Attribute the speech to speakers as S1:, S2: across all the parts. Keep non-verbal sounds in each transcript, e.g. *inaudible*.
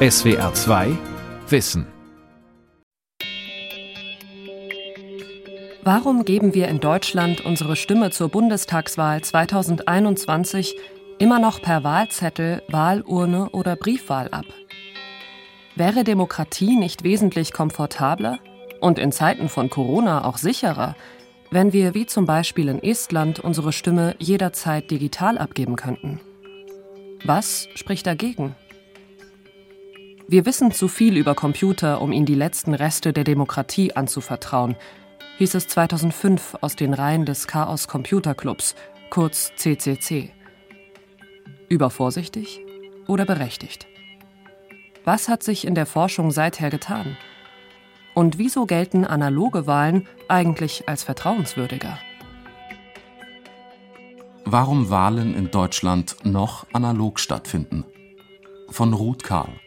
S1: SWR 2 Wissen
S2: Warum geben wir in Deutschland unsere Stimme zur Bundestagswahl 2021 immer noch per Wahlzettel, Wahlurne oder Briefwahl ab? Wäre Demokratie nicht wesentlich komfortabler und in Zeiten von Corona auch sicherer, wenn wir wie zum Beispiel in Estland unsere Stimme jederzeit digital abgeben könnten? Was spricht dagegen? Wir wissen zu viel über Computer, um ihnen die letzten Reste der Demokratie anzuvertrauen, hieß es 2005 aus den Reihen des Chaos Computer Clubs, kurz CCC. Übervorsichtig oder berechtigt? Was hat sich in der Forschung seither getan? Und wieso gelten analoge Wahlen eigentlich als vertrauenswürdiger?
S1: Warum Wahlen in Deutschland noch analog stattfinden? Von Ruth Karl.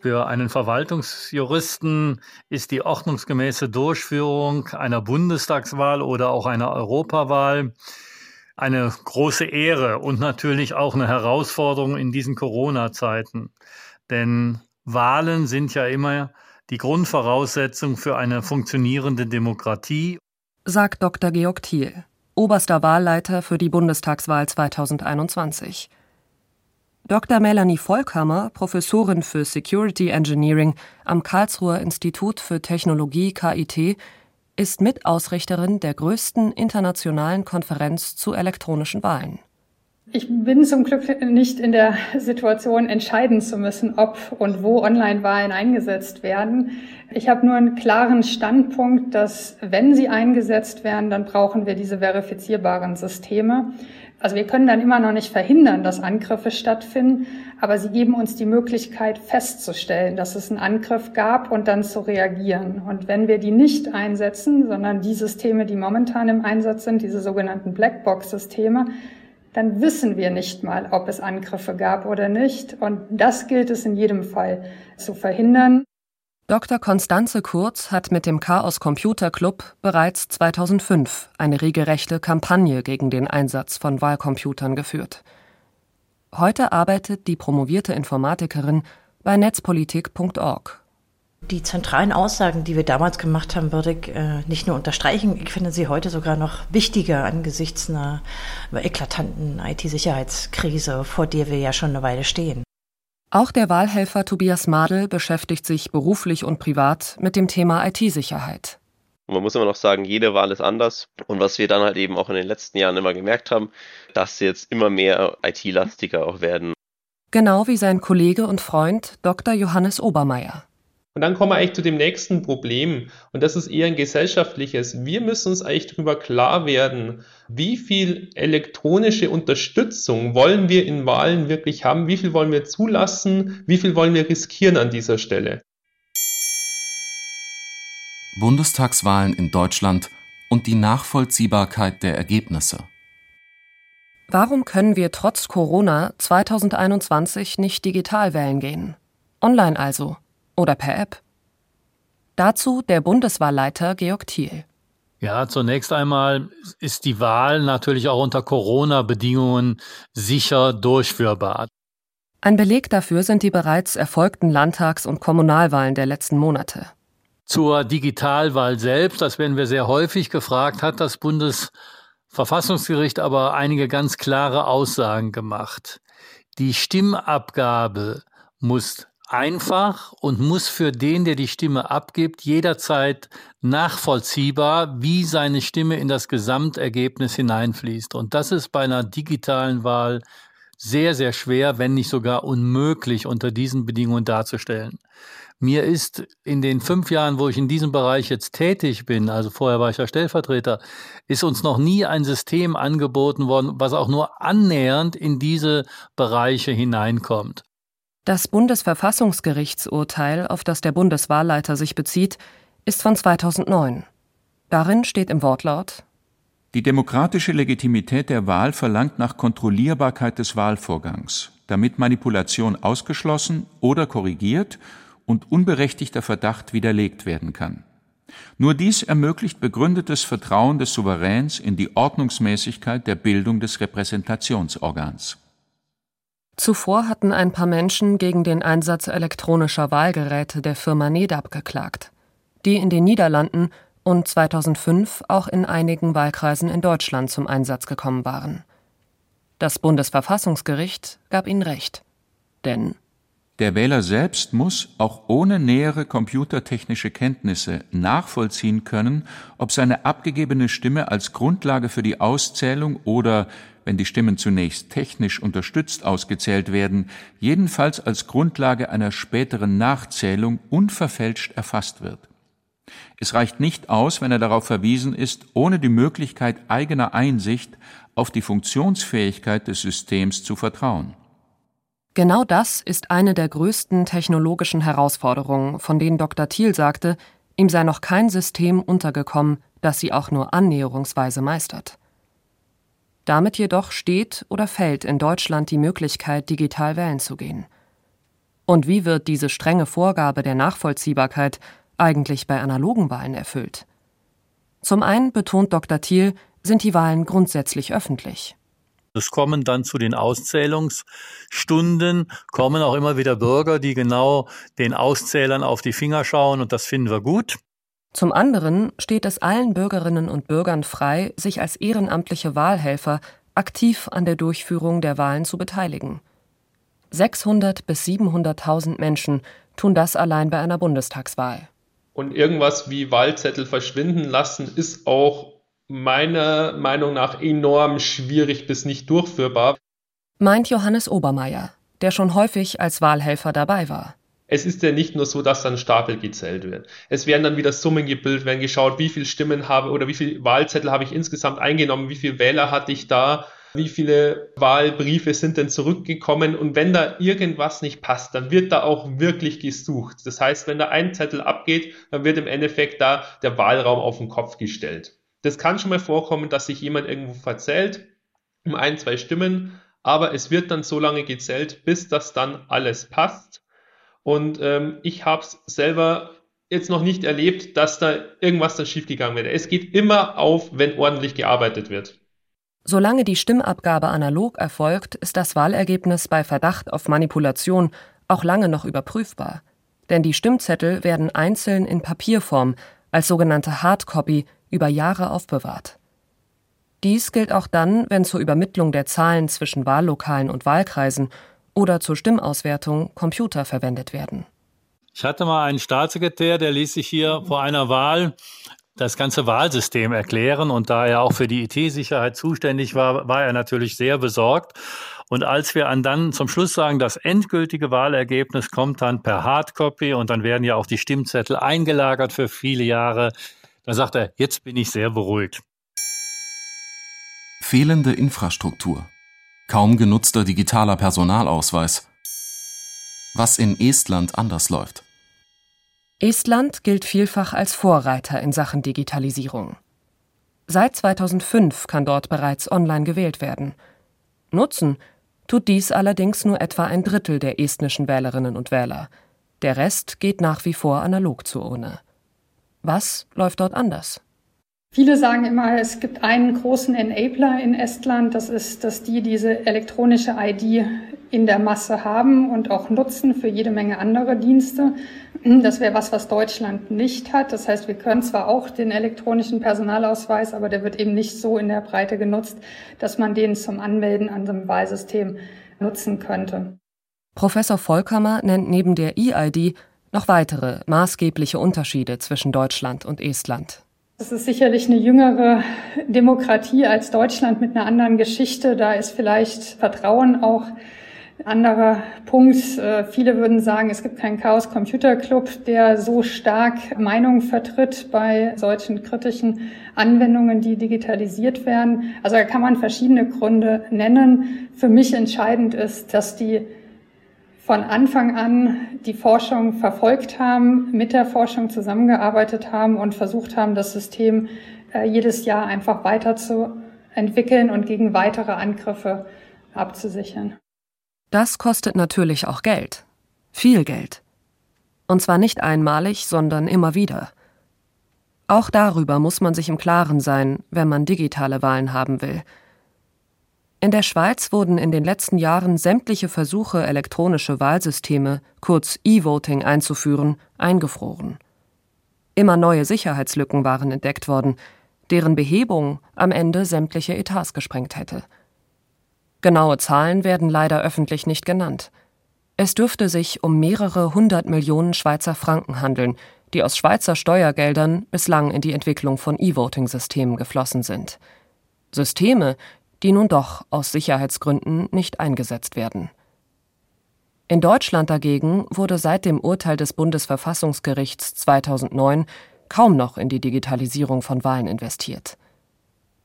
S3: Für einen Verwaltungsjuristen ist die ordnungsgemäße Durchführung einer Bundestagswahl oder auch einer Europawahl eine große Ehre und natürlich auch eine Herausforderung in diesen Corona-Zeiten. Denn Wahlen sind ja immer die Grundvoraussetzung für eine funktionierende Demokratie.
S2: Sagt Dr. Georg Thiel oberster Wahlleiter für die Bundestagswahl 2021. Dr. Melanie Volkhammer, Professorin für Security Engineering am Karlsruher Institut für Technologie KIT, ist Mitausrichterin der größten internationalen Konferenz zu elektronischen Wahlen.
S4: Ich bin zum Glück nicht in der Situation, entscheiden zu müssen, ob und wo Online-Wahlen eingesetzt werden. Ich habe nur einen klaren Standpunkt, dass wenn sie eingesetzt werden, dann brauchen wir diese verifizierbaren Systeme. Also wir können dann immer noch nicht verhindern, dass Angriffe stattfinden, aber sie geben uns die Möglichkeit festzustellen, dass es einen Angriff gab und dann zu reagieren. Und wenn wir die nicht einsetzen, sondern die Systeme, die momentan im Einsatz sind, diese sogenannten Blackbox-Systeme, dann wissen wir nicht mal, ob es Angriffe gab oder nicht. Und das gilt es in jedem Fall zu verhindern.
S2: Dr. Konstanze Kurz hat mit dem Chaos Computer Club bereits 2005 eine regelrechte Kampagne gegen den Einsatz von Wahlcomputern geführt. Heute arbeitet die promovierte Informatikerin bei netzpolitik.org
S5: die zentralen Aussagen, die wir damals gemacht haben, würde ich äh, nicht nur unterstreichen, ich finde sie heute sogar noch wichtiger angesichts einer eklatanten IT-Sicherheitskrise, vor der wir ja schon eine Weile stehen.
S2: Auch der Wahlhelfer Tobias Madel beschäftigt sich beruflich und privat mit dem Thema IT-Sicherheit.
S6: Und man muss immer noch sagen, jede Wahl ist anders. Und was wir dann halt eben auch in den letzten Jahren immer gemerkt haben, dass sie jetzt immer mehr IT-lastiger auch werden.
S2: Genau wie sein Kollege und Freund Dr. Johannes Obermeier.
S7: Und dann kommen wir eigentlich zu dem nächsten Problem. Und das ist eher ein gesellschaftliches. Wir müssen uns eigentlich darüber klar werden, wie viel elektronische Unterstützung wollen wir in Wahlen wirklich haben? Wie viel wollen wir zulassen? Wie viel wollen wir riskieren an dieser Stelle?
S1: Bundestagswahlen in Deutschland und die Nachvollziehbarkeit der Ergebnisse.
S2: Warum können wir trotz Corona 2021 nicht digital wählen gehen? Online also oder per App? Dazu der Bundeswahlleiter Georg Thiel.
S3: Ja, zunächst einmal ist die Wahl natürlich auch unter Corona-Bedingungen sicher durchführbar.
S2: Ein Beleg dafür sind die bereits erfolgten Landtags- und Kommunalwahlen der letzten Monate.
S3: Zur Digitalwahl selbst, das werden wir sehr häufig gefragt, hat das Bundesverfassungsgericht aber einige ganz klare Aussagen gemacht. Die Stimmabgabe muss einfach und muss für den, der die Stimme abgibt, jederzeit nachvollziehbar, wie seine Stimme in das Gesamtergebnis hineinfließt. Und das ist bei einer digitalen Wahl sehr, sehr schwer, wenn nicht sogar unmöglich unter diesen Bedingungen darzustellen. Mir ist in den fünf Jahren, wo ich in diesem Bereich jetzt tätig bin, also vorher war ich ja Stellvertreter, ist uns noch nie ein System angeboten worden, was auch nur annähernd in diese Bereiche hineinkommt.
S2: Das Bundesverfassungsgerichtsurteil, auf das der Bundeswahlleiter sich bezieht, ist von 2009. Darin steht im Wortlaut
S8: Die demokratische Legitimität der Wahl verlangt nach Kontrollierbarkeit des Wahlvorgangs, damit Manipulation ausgeschlossen oder korrigiert und unberechtigter Verdacht widerlegt werden kann. Nur dies ermöglicht begründetes Vertrauen des Souveräns in die Ordnungsmäßigkeit der Bildung des Repräsentationsorgans.
S2: Zuvor hatten ein paar Menschen gegen den Einsatz elektronischer Wahlgeräte der Firma NEDAP geklagt, die in den Niederlanden und 2005 auch in einigen Wahlkreisen in Deutschland zum Einsatz gekommen waren. Das Bundesverfassungsgericht gab ihnen recht. Denn
S8: der Wähler selbst muss, auch ohne nähere computertechnische Kenntnisse, nachvollziehen können, ob seine abgegebene Stimme als Grundlage für die Auszählung oder, wenn die Stimmen zunächst technisch unterstützt ausgezählt werden, jedenfalls als Grundlage einer späteren Nachzählung unverfälscht erfasst wird. Es reicht nicht aus, wenn er darauf verwiesen ist, ohne die Möglichkeit eigener Einsicht auf die Funktionsfähigkeit des Systems zu vertrauen.
S2: Genau das ist eine der größten technologischen Herausforderungen, von denen Dr. Thiel sagte, ihm sei noch kein System untergekommen, das sie auch nur annäherungsweise meistert. Damit jedoch steht oder fällt in Deutschland die Möglichkeit, digital wählen zu gehen. Und wie wird diese strenge Vorgabe der Nachvollziehbarkeit eigentlich bei analogen Wahlen erfüllt? Zum einen betont Dr. Thiel, sind die Wahlen grundsätzlich öffentlich.
S3: Es kommen dann zu den Auszählungsstunden, kommen auch immer wieder Bürger, die genau den Auszählern auf die Finger schauen und das finden wir gut.
S2: Zum anderen steht es allen Bürgerinnen und Bürgern frei, sich als ehrenamtliche Wahlhelfer aktiv an der Durchführung der Wahlen zu beteiligen. 600 bis 700.000 Menschen tun das allein bei einer Bundestagswahl.
S7: Und irgendwas wie Wahlzettel verschwinden lassen ist auch meiner Meinung nach enorm schwierig bis nicht durchführbar.
S2: Meint Johannes Obermeier, der schon häufig als Wahlhelfer dabei war.
S7: Es ist ja nicht nur so, dass dann Stapel gezählt wird. Es werden dann wieder Summen gebildet, werden geschaut, wie viele Stimmen habe oder wie viele Wahlzettel habe ich insgesamt eingenommen, wie viele Wähler hatte ich da, wie viele Wahlbriefe sind denn zurückgekommen und wenn da irgendwas nicht passt, dann wird da auch wirklich gesucht. Das heißt, wenn da ein Zettel abgeht, dann wird im Endeffekt da der Wahlraum auf den Kopf gestellt. Das kann schon mal vorkommen, dass sich jemand irgendwo verzählt um ein, zwei Stimmen, aber es wird dann so lange gezählt, bis das dann alles passt. Und ähm, ich habe es selber jetzt noch nicht erlebt, dass da irgendwas dann schiefgegangen wäre. Es geht immer auf, wenn ordentlich gearbeitet wird.
S2: Solange die Stimmabgabe analog erfolgt, ist das Wahlergebnis bei Verdacht auf Manipulation auch lange noch überprüfbar. Denn die Stimmzettel werden einzeln in Papierform als sogenannte Hardcopy über Jahre aufbewahrt. Dies gilt auch dann, wenn zur Übermittlung der Zahlen zwischen Wahllokalen und Wahlkreisen oder zur Stimmauswertung Computer verwendet werden.
S3: Ich hatte mal einen Staatssekretär, der ließ sich hier vor einer Wahl das ganze Wahlsystem erklären und da er auch für die IT-Sicherheit zuständig war, war er natürlich sehr besorgt. Und als wir dann zum Schluss sagen, das endgültige Wahlergebnis kommt dann per Hardcopy und dann werden ja auch die Stimmzettel eingelagert für viele Jahre, da sagt er, jetzt bin ich sehr beruhigt.
S1: Fehlende Infrastruktur. Kaum genutzter digitaler Personalausweis. Was in Estland anders läuft.
S2: Estland gilt vielfach als Vorreiter in Sachen Digitalisierung. Seit 2005 kann dort bereits online gewählt werden. Nutzen tut dies allerdings nur etwa ein Drittel der estnischen Wählerinnen und Wähler. Der Rest geht nach wie vor analog zur Urne. Was läuft dort anders?
S4: Viele sagen immer, es gibt einen großen Enabler in Estland. Das ist, dass die diese elektronische ID in der Masse haben und auch nutzen für jede Menge andere Dienste. Das wäre was, was Deutschland nicht hat. Das heißt, wir können zwar auch den elektronischen Personalausweis, aber der wird eben nicht so in der Breite genutzt, dass man den zum Anmelden an einem Wahlsystem nutzen könnte.
S2: Professor Volkammer nennt neben der EID noch weitere maßgebliche Unterschiede zwischen Deutschland und Estland.
S4: Es ist sicherlich eine jüngere Demokratie als Deutschland mit einer anderen Geschichte. Da ist vielleicht Vertrauen auch ein anderer Punkt. Äh, viele würden sagen, es gibt keinen Chaos Computer Club, der so stark Meinungen vertritt bei solchen kritischen Anwendungen, die digitalisiert werden. Also da kann man verschiedene Gründe nennen. Für mich entscheidend ist, dass die von Anfang an die Forschung verfolgt haben, mit der Forschung zusammengearbeitet haben und versucht haben, das System äh, jedes Jahr einfach weiterzuentwickeln und gegen weitere Angriffe abzusichern.
S2: Das kostet natürlich auch Geld. Viel Geld. Und zwar nicht einmalig, sondern immer wieder. Auch darüber muss man sich im Klaren sein, wenn man digitale Wahlen haben will. In der Schweiz wurden in den letzten Jahren sämtliche Versuche, elektronische Wahlsysteme, kurz E-Voting, einzuführen, eingefroren. Immer neue Sicherheitslücken waren entdeckt worden, deren Behebung am Ende sämtliche Etats gesprengt hätte. Genaue Zahlen werden leider öffentlich nicht genannt. Es dürfte sich um mehrere hundert Millionen Schweizer Franken handeln, die aus Schweizer Steuergeldern bislang in die Entwicklung von E-Voting-Systemen geflossen sind. Systeme, die nun doch aus Sicherheitsgründen nicht eingesetzt werden. In Deutschland dagegen wurde seit dem Urteil des Bundesverfassungsgerichts 2009 kaum noch in die Digitalisierung von Wahlen investiert.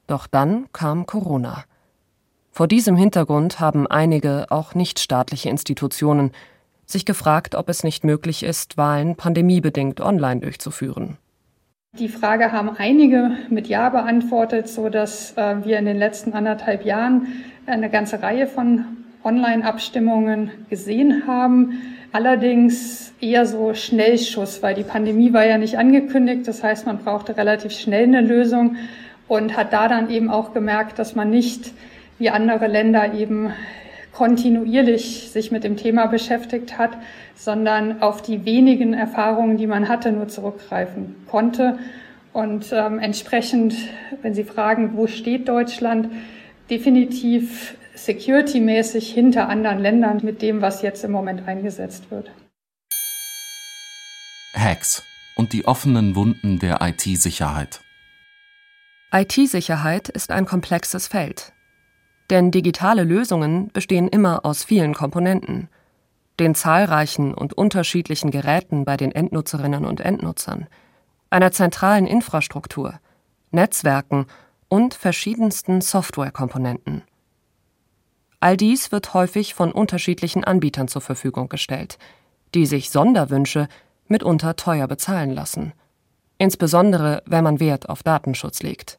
S2: Doch dann kam Corona. Vor diesem Hintergrund haben einige, auch nichtstaatliche Institutionen, sich gefragt, ob es nicht möglich ist, Wahlen pandemiebedingt online durchzuführen.
S4: Die Frage haben einige mit Ja beantwortet, so dass äh, wir in den letzten anderthalb Jahren eine ganze Reihe von Online-Abstimmungen gesehen haben. Allerdings eher so Schnellschuss, weil die Pandemie war ja nicht angekündigt. Das heißt, man brauchte relativ schnell eine Lösung und hat da dann eben auch gemerkt, dass man nicht wie andere Länder eben kontinuierlich sich mit dem Thema beschäftigt hat, sondern auf die wenigen Erfahrungen, die man hatte, nur zurückgreifen konnte. Und ähm, entsprechend, wenn Sie fragen, wo steht Deutschland, definitiv security-mäßig hinter anderen Ländern mit dem, was jetzt im Moment eingesetzt wird.
S1: Hacks und die offenen Wunden der IT-Sicherheit.
S2: IT-Sicherheit ist ein komplexes Feld. Denn digitale Lösungen bestehen immer aus vielen Komponenten, den zahlreichen und unterschiedlichen Geräten bei den Endnutzerinnen und Endnutzern, einer zentralen Infrastruktur, Netzwerken und verschiedensten Softwarekomponenten. All dies wird häufig von unterschiedlichen Anbietern zur Verfügung gestellt, die sich Sonderwünsche mitunter teuer bezahlen lassen, insbesondere wenn man Wert auf Datenschutz legt.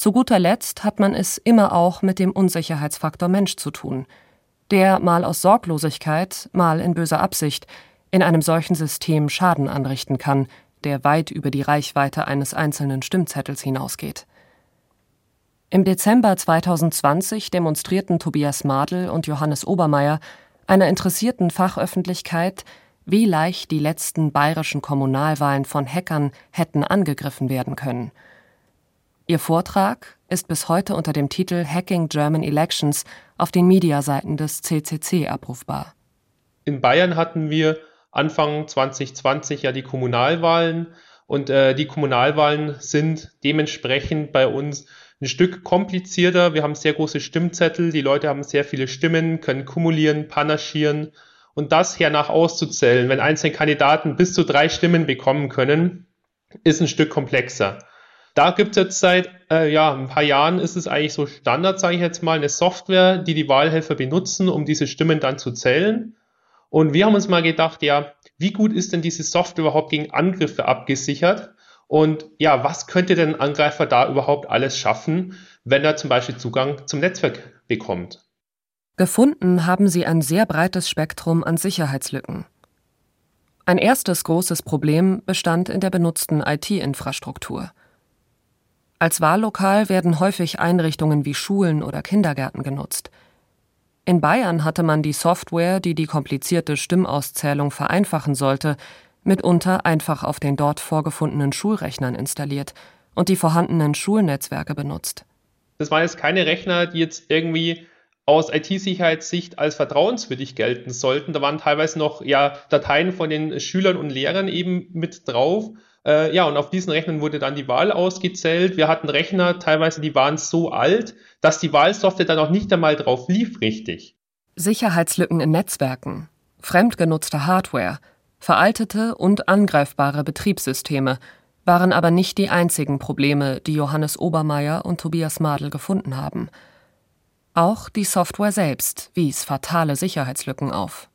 S2: Zu guter Letzt hat man es immer auch mit dem Unsicherheitsfaktor Mensch zu tun, der mal aus Sorglosigkeit, mal in böser Absicht in einem solchen System Schaden anrichten kann, der weit über die Reichweite eines einzelnen Stimmzettels hinausgeht. Im Dezember 2020 demonstrierten Tobias Madl und Johannes Obermeier einer interessierten Fachöffentlichkeit, wie leicht die letzten bayerischen Kommunalwahlen von Hackern hätten angegriffen werden können – Ihr Vortrag ist bis heute unter dem Titel Hacking German Elections auf den Mediaseiten des CCC abrufbar.
S7: In Bayern hatten wir Anfang 2020 ja die Kommunalwahlen und äh, die Kommunalwahlen sind dementsprechend bei uns ein Stück komplizierter. Wir haben sehr große Stimmzettel, die Leute haben sehr viele Stimmen, können kumulieren, panaschieren und das hernach auszuzählen, wenn einzelne Kandidaten bis zu drei Stimmen bekommen können, ist ein Stück komplexer. Da gibt es jetzt seit äh, ja, ein paar Jahren ist es eigentlich so Standard, sage ich jetzt mal, eine Software, die die Wahlhelfer benutzen, um diese Stimmen dann zu zählen. Und wir haben uns mal gedacht, ja, wie gut ist denn diese Software überhaupt gegen Angriffe abgesichert? Und ja, was könnte denn ein Angreifer da überhaupt alles schaffen, wenn er zum Beispiel Zugang zum Netzwerk bekommt?
S2: Gefunden haben sie ein sehr breites Spektrum an Sicherheitslücken. Ein erstes großes Problem bestand in der benutzten IT-Infrastruktur. Als Wahllokal werden häufig Einrichtungen wie Schulen oder Kindergärten genutzt. In Bayern hatte man die Software, die die komplizierte Stimmauszählung vereinfachen sollte, mitunter einfach auf den dort vorgefundenen Schulrechnern installiert und die vorhandenen Schulnetzwerke benutzt.
S7: Das waren jetzt keine Rechner, die jetzt irgendwie aus IT-Sicherheitssicht als vertrauenswürdig gelten sollten. Da waren teilweise noch ja Dateien von den Schülern und Lehrern eben mit drauf. Äh, ja, und auf diesen Rechnern wurde dann die Wahl ausgezählt. Wir hatten Rechner, teilweise die waren so alt, dass die Wahlsoftware dann auch nicht einmal drauf lief richtig.
S2: Sicherheitslücken in Netzwerken, fremdgenutzte Hardware, veraltete und angreifbare Betriebssysteme waren aber nicht die einzigen Probleme, die Johannes Obermeier und Tobias Madel gefunden haben. Auch die Software selbst wies fatale Sicherheitslücken auf.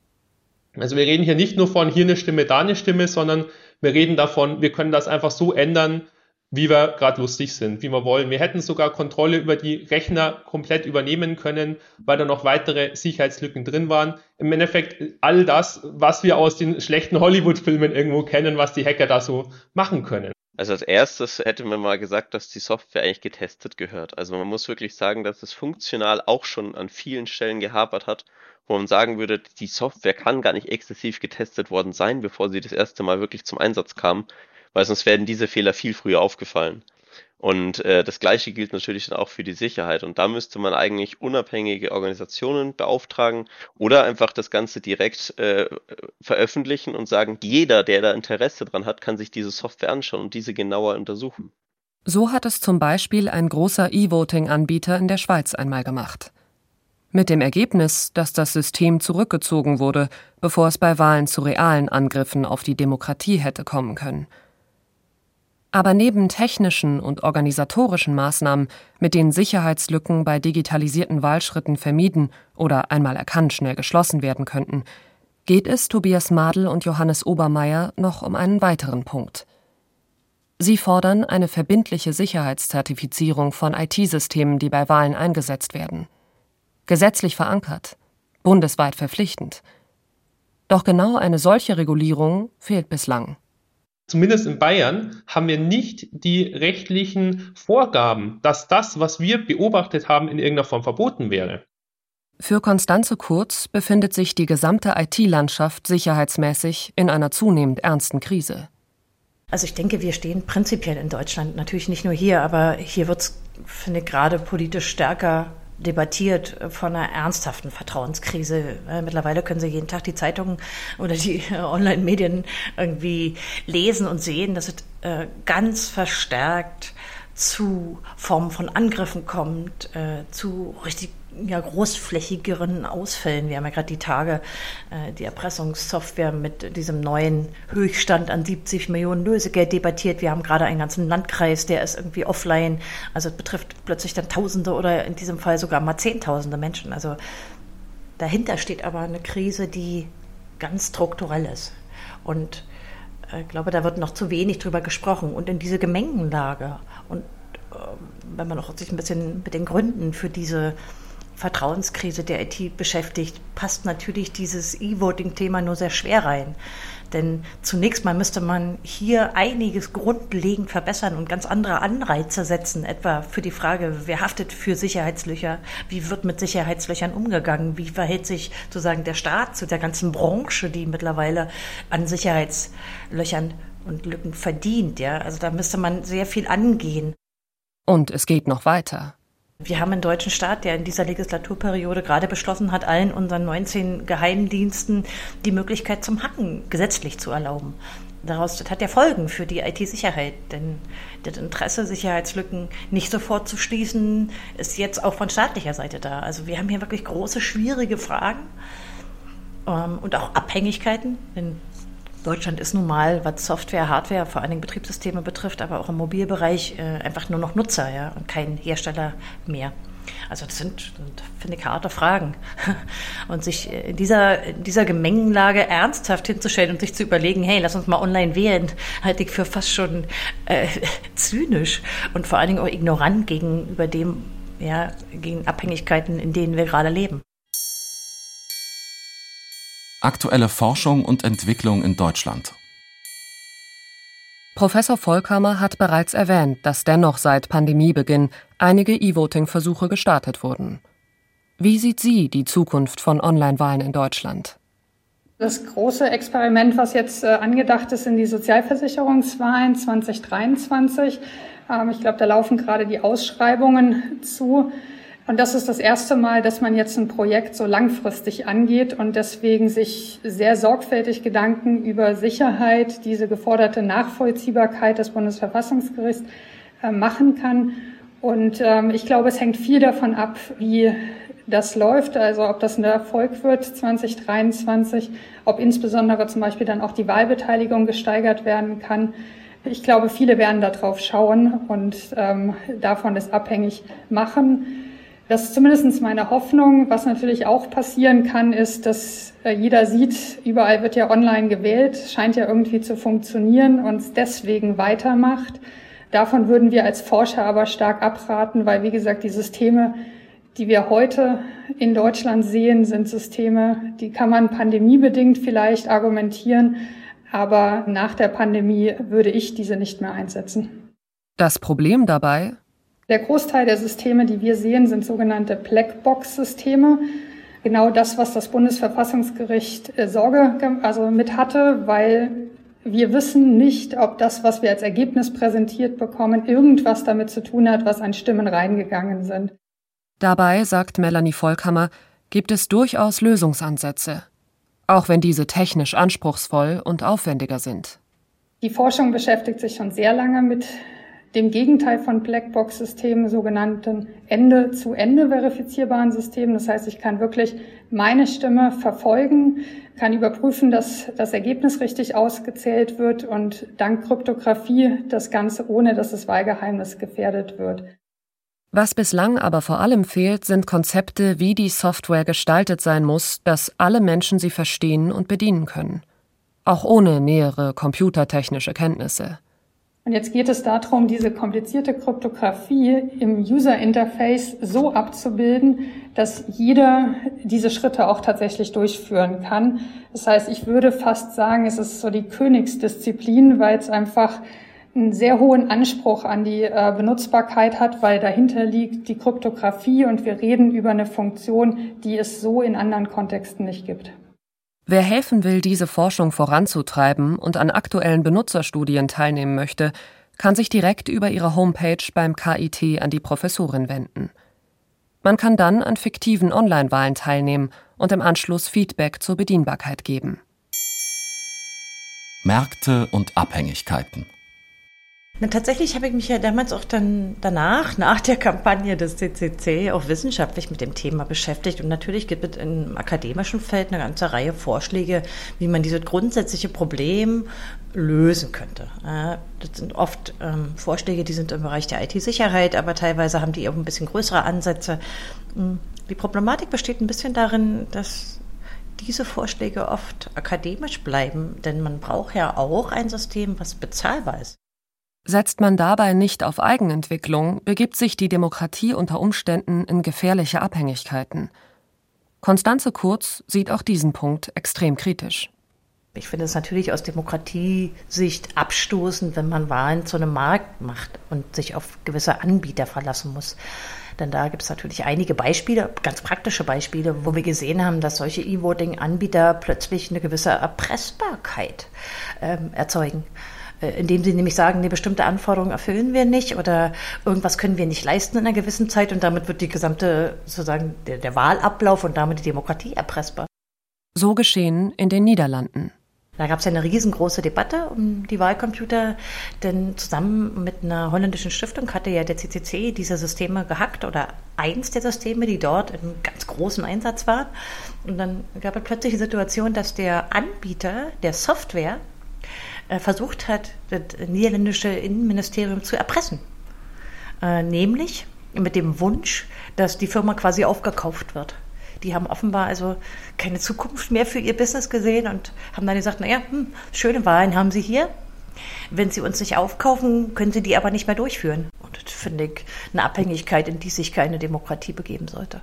S7: Also wir reden hier nicht nur von hier eine Stimme, da eine Stimme, sondern wir reden davon, wir können das einfach so ändern, wie wir gerade lustig sind, wie wir wollen. Wir hätten sogar Kontrolle über die Rechner komplett übernehmen können, weil da noch weitere Sicherheitslücken drin waren. Im Endeffekt all das, was wir aus den schlechten Hollywood-Filmen irgendwo kennen, was die Hacker da so machen können.
S6: Also als erstes hätte man mal gesagt, dass die Software eigentlich getestet gehört. Also man muss wirklich sagen, dass es funktional auch schon an vielen Stellen gehapert hat, wo man sagen würde, die Software kann gar nicht exzessiv getestet worden sein, bevor sie das erste Mal wirklich zum Einsatz kam, weil sonst werden diese Fehler viel früher aufgefallen. Und äh, das Gleiche gilt natürlich dann auch für die Sicherheit. Und da müsste man eigentlich unabhängige Organisationen beauftragen oder einfach das Ganze direkt äh, veröffentlichen und sagen, jeder, der da Interesse dran hat, kann sich diese Software anschauen und diese genauer untersuchen.
S2: So hat es zum Beispiel ein großer E-Voting-Anbieter in der Schweiz einmal gemacht. Mit dem Ergebnis, dass das System zurückgezogen wurde, bevor es bei Wahlen zu realen Angriffen auf die Demokratie hätte kommen können – aber neben technischen und organisatorischen Maßnahmen, mit denen Sicherheitslücken bei digitalisierten Wahlschritten vermieden oder einmal erkannt schnell geschlossen werden könnten, geht es Tobias Madel und Johannes Obermeier noch um einen weiteren Punkt. Sie fordern eine verbindliche Sicherheitszertifizierung von IT-Systemen, die bei Wahlen eingesetzt werden. Gesetzlich verankert, bundesweit verpflichtend. Doch genau eine solche Regulierung fehlt bislang
S7: zumindest in Bayern, haben wir nicht die rechtlichen Vorgaben, dass das, was wir beobachtet haben, in irgendeiner Form verboten wäre.
S2: Für Konstanze Kurz befindet sich die gesamte IT-Landschaft sicherheitsmäßig in einer zunehmend ernsten Krise.
S5: Also ich denke, wir stehen prinzipiell in Deutschland, natürlich nicht nur hier, aber hier wird es, finde ich, gerade politisch stärker debattiert von einer ernsthaften Vertrauenskrise. Äh, mittlerweile können Sie jeden Tag die Zeitungen oder die äh, Online-Medien irgendwie lesen und sehen, dass es äh, ganz verstärkt zu Formen von Angriffen kommt, zu richtig ja, großflächigeren Ausfällen. Wir haben ja gerade die Tage äh, die Erpressungssoftware mit diesem neuen Höchststand an 70 Millionen Lösegeld debattiert. Wir haben gerade einen ganzen Landkreis, der ist irgendwie offline. Also es betrifft plötzlich dann Tausende oder in diesem Fall sogar mal Zehntausende Menschen. Also dahinter steht aber eine Krise, die ganz strukturell ist. Und äh, ich glaube, da wird noch zu wenig drüber gesprochen. Und in diese Gemengenlage und äh, wenn man auch sich ein bisschen mit den Gründen für diese Vertrauenskrise der IT beschäftigt, passt natürlich dieses E-Voting-Thema nur sehr schwer rein. Denn zunächst mal müsste man hier einiges grundlegend verbessern und ganz andere Anreize setzen, etwa für die Frage, wer haftet für Sicherheitslöcher, wie wird mit Sicherheitslöchern umgegangen, wie verhält sich sozusagen der Staat zu der ganzen Branche, die mittlerweile an Sicherheitslöchern und Lücken verdient. Ja? Also da müsste man sehr viel angehen.
S2: Und es geht noch weiter.
S5: Wir haben einen deutschen Staat, der in dieser Legislaturperiode gerade beschlossen hat, allen unseren 19 Geheimdiensten die Möglichkeit zum Hacken gesetzlich zu erlauben. Daraus hat ja Folgen für die IT-Sicherheit, denn das Interesse, Sicherheitslücken nicht sofort zu schließen, ist jetzt auch von staatlicher Seite da. Also wir haben hier wirklich große, schwierige Fragen ähm, und auch Abhängigkeiten. Denn Deutschland ist nun mal, was Software, Hardware, vor allen Dingen Betriebssysteme betrifft, aber auch im Mobilbereich äh, einfach nur noch Nutzer ja, und kein Hersteller mehr. Also das sind, finde ich, harte Fragen. *laughs* Und sich in dieser, in dieser Gemengenlage ernsthaft hinzustellen und sich zu überlegen, hey, lass uns mal online wählen, halte ich für fast schon äh, *laughs* zynisch und vor allen Dingen auch ignorant gegenüber dem, ja, gegen Abhängigkeiten, in denen wir gerade leben.
S1: Aktuelle Forschung und Entwicklung in Deutschland.
S2: Professor Volkhammer hat bereits erwähnt, dass dennoch seit Pandemiebeginn einige E-Voting-Versuche gestartet wurden. Wie sieht sie die Zukunft von Online-Wahlen in Deutschland?
S4: Das große Experiment, was jetzt äh, angedacht ist, sind die Sozialversicherungswahlen 2023. Ähm, ich glaube, da laufen gerade die Ausschreibungen zu. Und das ist das erste Mal, dass man jetzt ein Projekt so langfristig angeht und deswegen sich sehr sorgfältig Gedanken über Sicherheit, diese geforderte Nachvollziehbarkeit des Bundesverfassungsgerichts äh, machen kann. Und ähm, ich glaube, es hängt viel davon ab, wie das läuft, also ob das ein Erfolg wird 2023, ob insbesondere zum Beispiel dann auch die Wahlbeteiligung gesteigert werden kann. Ich glaube, viele werden darauf schauen und ähm, davon es abhängig machen. Das ist zumindest meine Hoffnung. Was natürlich auch passieren kann, ist, dass äh, jeder sieht, überall wird ja online gewählt, scheint ja irgendwie zu funktionieren und es deswegen weitermacht. Davon würden wir als Forscher aber stark abraten, weil, wie gesagt, die Systeme, die wir heute in Deutschland sehen, sind Systeme, die kann man pandemiebedingt vielleicht argumentieren, aber nach der Pandemie würde ich diese nicht mehr einsetzen.
S2: Das Problem dabei?
S4: Der Großteil der Systeme, die wir sehen, sind sogenannte Blackbox-Systeme. Genau das, was das Bundesverfassungsgericht äh, Sorge also mit hatte, weil wir wissen nicht, ob das, was wir als Ergebnis präsentiert bekommen, irgendwas damit zu tun hat, was an Stimmen reingegangen sind.
S2: Dabei, sagt Melanie Volkhammer, gibt es durchaus Lösungsansätze, auch wenn diese technisch anspruchsvoll und aufwendiger sind.
S4: Die Forschung beschäftigt sich schon sehr lange mit dem Gegenteil von Blackbox-Systemen, sogenannten Ende-zu-Ende verifizierbaren Systemen. Das heißt, ich kann wirklich meine Stimme verfolgen, kann überprüfen, dass das Ergebnis richtig ausgezählt wird und dank Kryptographie das Ganze ohne, dass das Wahlgeheimnis gefährdet wird.
S2: Was bislang aber vor allem fehlt, sind Konzepte, wie die Software gestaltet sein muss, dass alle Menschen sie verstehen und bedienen können. Auch ohne nähere computertechnische Kenntnisse.
S4: Und jetzt geht es darum, diese komplizierte Kryptographie im User Interface so abzubilden, dass jeder diese Schritte auch tatsächlich durchführen kann. Das heißt, ich würde fast sagen, es ist so die Königsdisziplin, weil es einfach einen sehr hohen Anspruch an die äh, Benutzbarkeit hat, weil dahinter liegt die Kryptographie und wir reden über eine Funktion, die es so in anderen Kontexten nicht gibt.
S2: Wer helfen will, diese Forschung voranzutreiben und an aktuellen Benutzerstudien teilnehmen möchte, kann sich direkt über ihre Homepage beim KIT an die Professorin wenden. Man kann dann an fiktiven Online-Wahlen teilnehmen und im Anschluss Feedback zur Bedienbarkeit geben.
S1: Märkte und Abhängigkeiten.
S5: Na, tatsächlich habe ich mich ja damals auch dann danach, nach der Kampagne des CCC, auch wissenschaftlich mit dem Thema beschäftigt. Und natürlich gibt es im akademischen Feld eine ganze Reihe Vorschläge, wie man dieses grundsätzliche Problem lösen könnte. Das sind oft ähm, Vorschläge, die sind im Bereich der IT-Sicherheit, aber teilweise haben die auch ein bisschen größere Ansätze. Hm, die Problematik besteht ein bisschen darin, dass diese Vorschläge oft akademisch bleiben, denn man braucht ja auch ein System, was bezahlbar ist.
S2: Setzt man dabei nicht auf Eigenentwicklung, begibt sich die Demokratie unter Umständen in gefährliche Abhängigkeiten. Konstanze Kurz sieht auch diesen Punkt extrem kritisch.
S5: Ich finde es natürlich aus Demokratiesicht abstoßend, wenn man Wahlen zu einem Markt macht und sich auf gewisse Anbieter verlassen muss. Denn da gibt es natürlich einige Beispiele, ganz praktische Beispiele, wo wir gesehen haben, dass solche E-Voting-Anbieter plötzlich eine gewisse Erpressbarkeit ähm, erzeugen. Äh, indem sie nämlich sagen, eine bestimmte Anforderung erfüllen wir nicht oder irgendwas können wir nicht leisten in einer gewissen Zeit und damit wird die gesamte sozusagen der, der Wahlablauf und damit die Demokratie erpressbar.
S2: So geschehen in den Niederlanden.
S5: Da gab es ja eine riesengroße Debatte um die Wahlcomputer, denn zusammen mit einer holländischen Stiftung hatte ja der CCC diese Systeme gehackt oder eins der Systeme, die dort in ganz großem Einsatz waren. Und dann gab es plötzlich die Situation, dass der Anbieter der Software versucht hat, das niederländische Innenministerium zu erpressen. Äh, nämlich mit dem Wunsch, dass die Firma quasi aufgekauft wird. Die haben offenbar also keine Zukunft mehr für ihr Business gesehen und haben dann gesagt, naja, hm, schöne Wahlen haben sie hier. Wenn sie uns nicht aufkaufen, können sie die aber nicht mehr durchführen. Und das finde ich eine Abhängigkeit, in die sich keine Demokratie begeben sollte.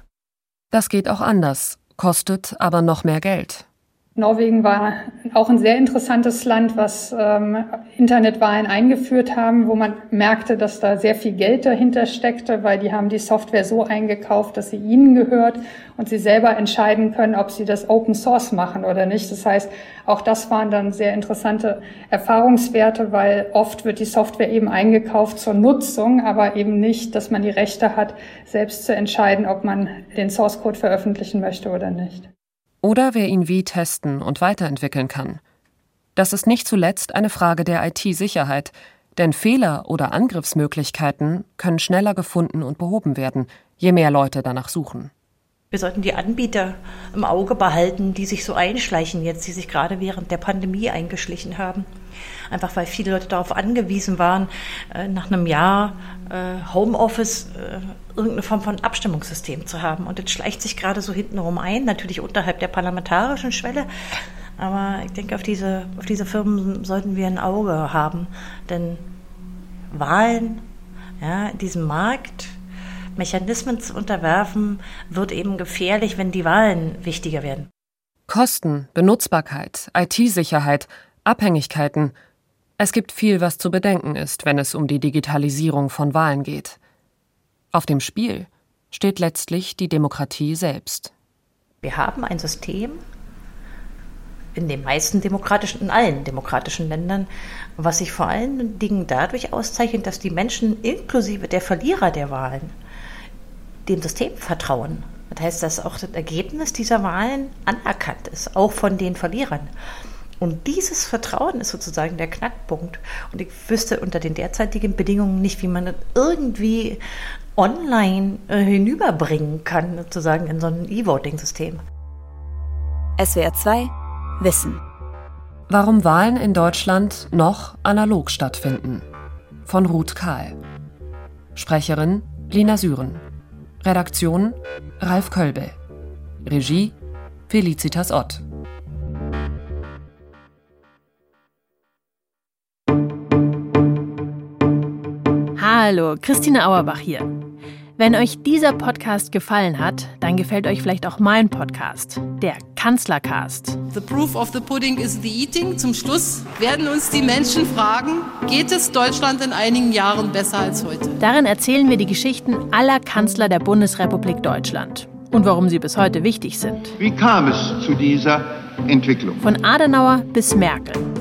S2: Das geht auch anders, kostet aber noch mehr Geld.
S4: Norwegen war auch ein sehr interessantes Land, was ähm, Internetwahlen eingeführt haben, wo man merkte, dass da sehr viel Geld dahinter steckte, weil die haben die Software so eingekauft, dass sie ihnen gehört und sie selber entscheiden können, ob sie das Open Source machen oder nicht. Das heißt, auch das waren dann sehr interessante Erfahrungswerte, weil oft wird die Software eben eingekauft zur Nutzung, aber eben nicht, dass man die Rechte hat, selbst zu entscheiden, ob man den Source Code veröffentlichen möchte oder nicht
S2: oder wer ihn wie testen und weiterentwickeln kann. Das ist nicht zuletzt eine Frage der IT-Sicherheit, denn Fehler oder Angriffsmöglichkeiten können schneller gefunden und behoben werden, je mehr Leute danach suchen.
S5: Wir sollten die Anbieter im Auge behalten, die sich so einschleichen jetzt, die sich gerade während der Pandemie eingeschlichen haben. Einfach weil viele Leute darauf angewiesen waren, äh, nach einem Jahr äh, Homeoffice äh, irgendeine Form von Abstimmungssystem zu haben. Und das schleicht sich gerade so hintenrum ein, natürlich unterhalb der parlamentarischen Schwelle. Aber ich denke, auf diese, auf diese Firmen sollten wir ein Auge haben. Denn Wahlen, ja, in diesem Markt, Mechanismen zu unterwerfen, wird eben gefährlich, wenn die Wahlen wichtiger werden.
S2: Kosten, Benutzbarkeit, IT-Sicherheit, Abhängigkeiten. Es gibt viel, was zu bedenken ist, wenn es um die Digitalisierung von Wahlen geht. Auf dem Spiel steht letztlich die Demokratie selbst.
S5: Wir haben ein System in den meisten demokratischen, in allen demokratischen Ländern, was sich vor allen Dingen dadurch auszeichnet, dass die Menschen inklusive der Verlierer der Wahlen dem System vertrauen. Das heißt, dass auch das Ergebnis dieser Wahlen anerkannt ist, auch von den Verlierern. Und dieses Vertrauen ist sozusagen der Knackpunkt. Und ich wüsste unter den derzeitigen Bedingungen nicht, wie man das irgendwie online äh, hinüberbringen kann, sozusagen in so ein E-Voting-System.
S9: SWR 2 Wissen.
S2: Warum Wahlen in Deutschland noch analog stattfinden. Von Ruth Kahl. Sprecherin Lina Süren. Redaktion Ralf Kölbel. Regie Felicitas Ott.
S10: Hallo, Christine Auerbach hier. Wenn euch dieser Podcast gefallen hat, dann gefällt euch vielleicht auch mein Podcast, der Kanzlercast.
S11: The proof of the pudding is the eating. Zum Schluss werden uns die Menschen fragen, geht es Deutschland in einigen Jahren besser als heute?
S10: Darin erzählen wir die Geschichten aller Kanzler der Bundesrepublik Deutschland und warum sie bis heute wichtig sind.
S12: Wie kam es zu dieser Entwicklung?
S10: Von Adenauer bis Merkel.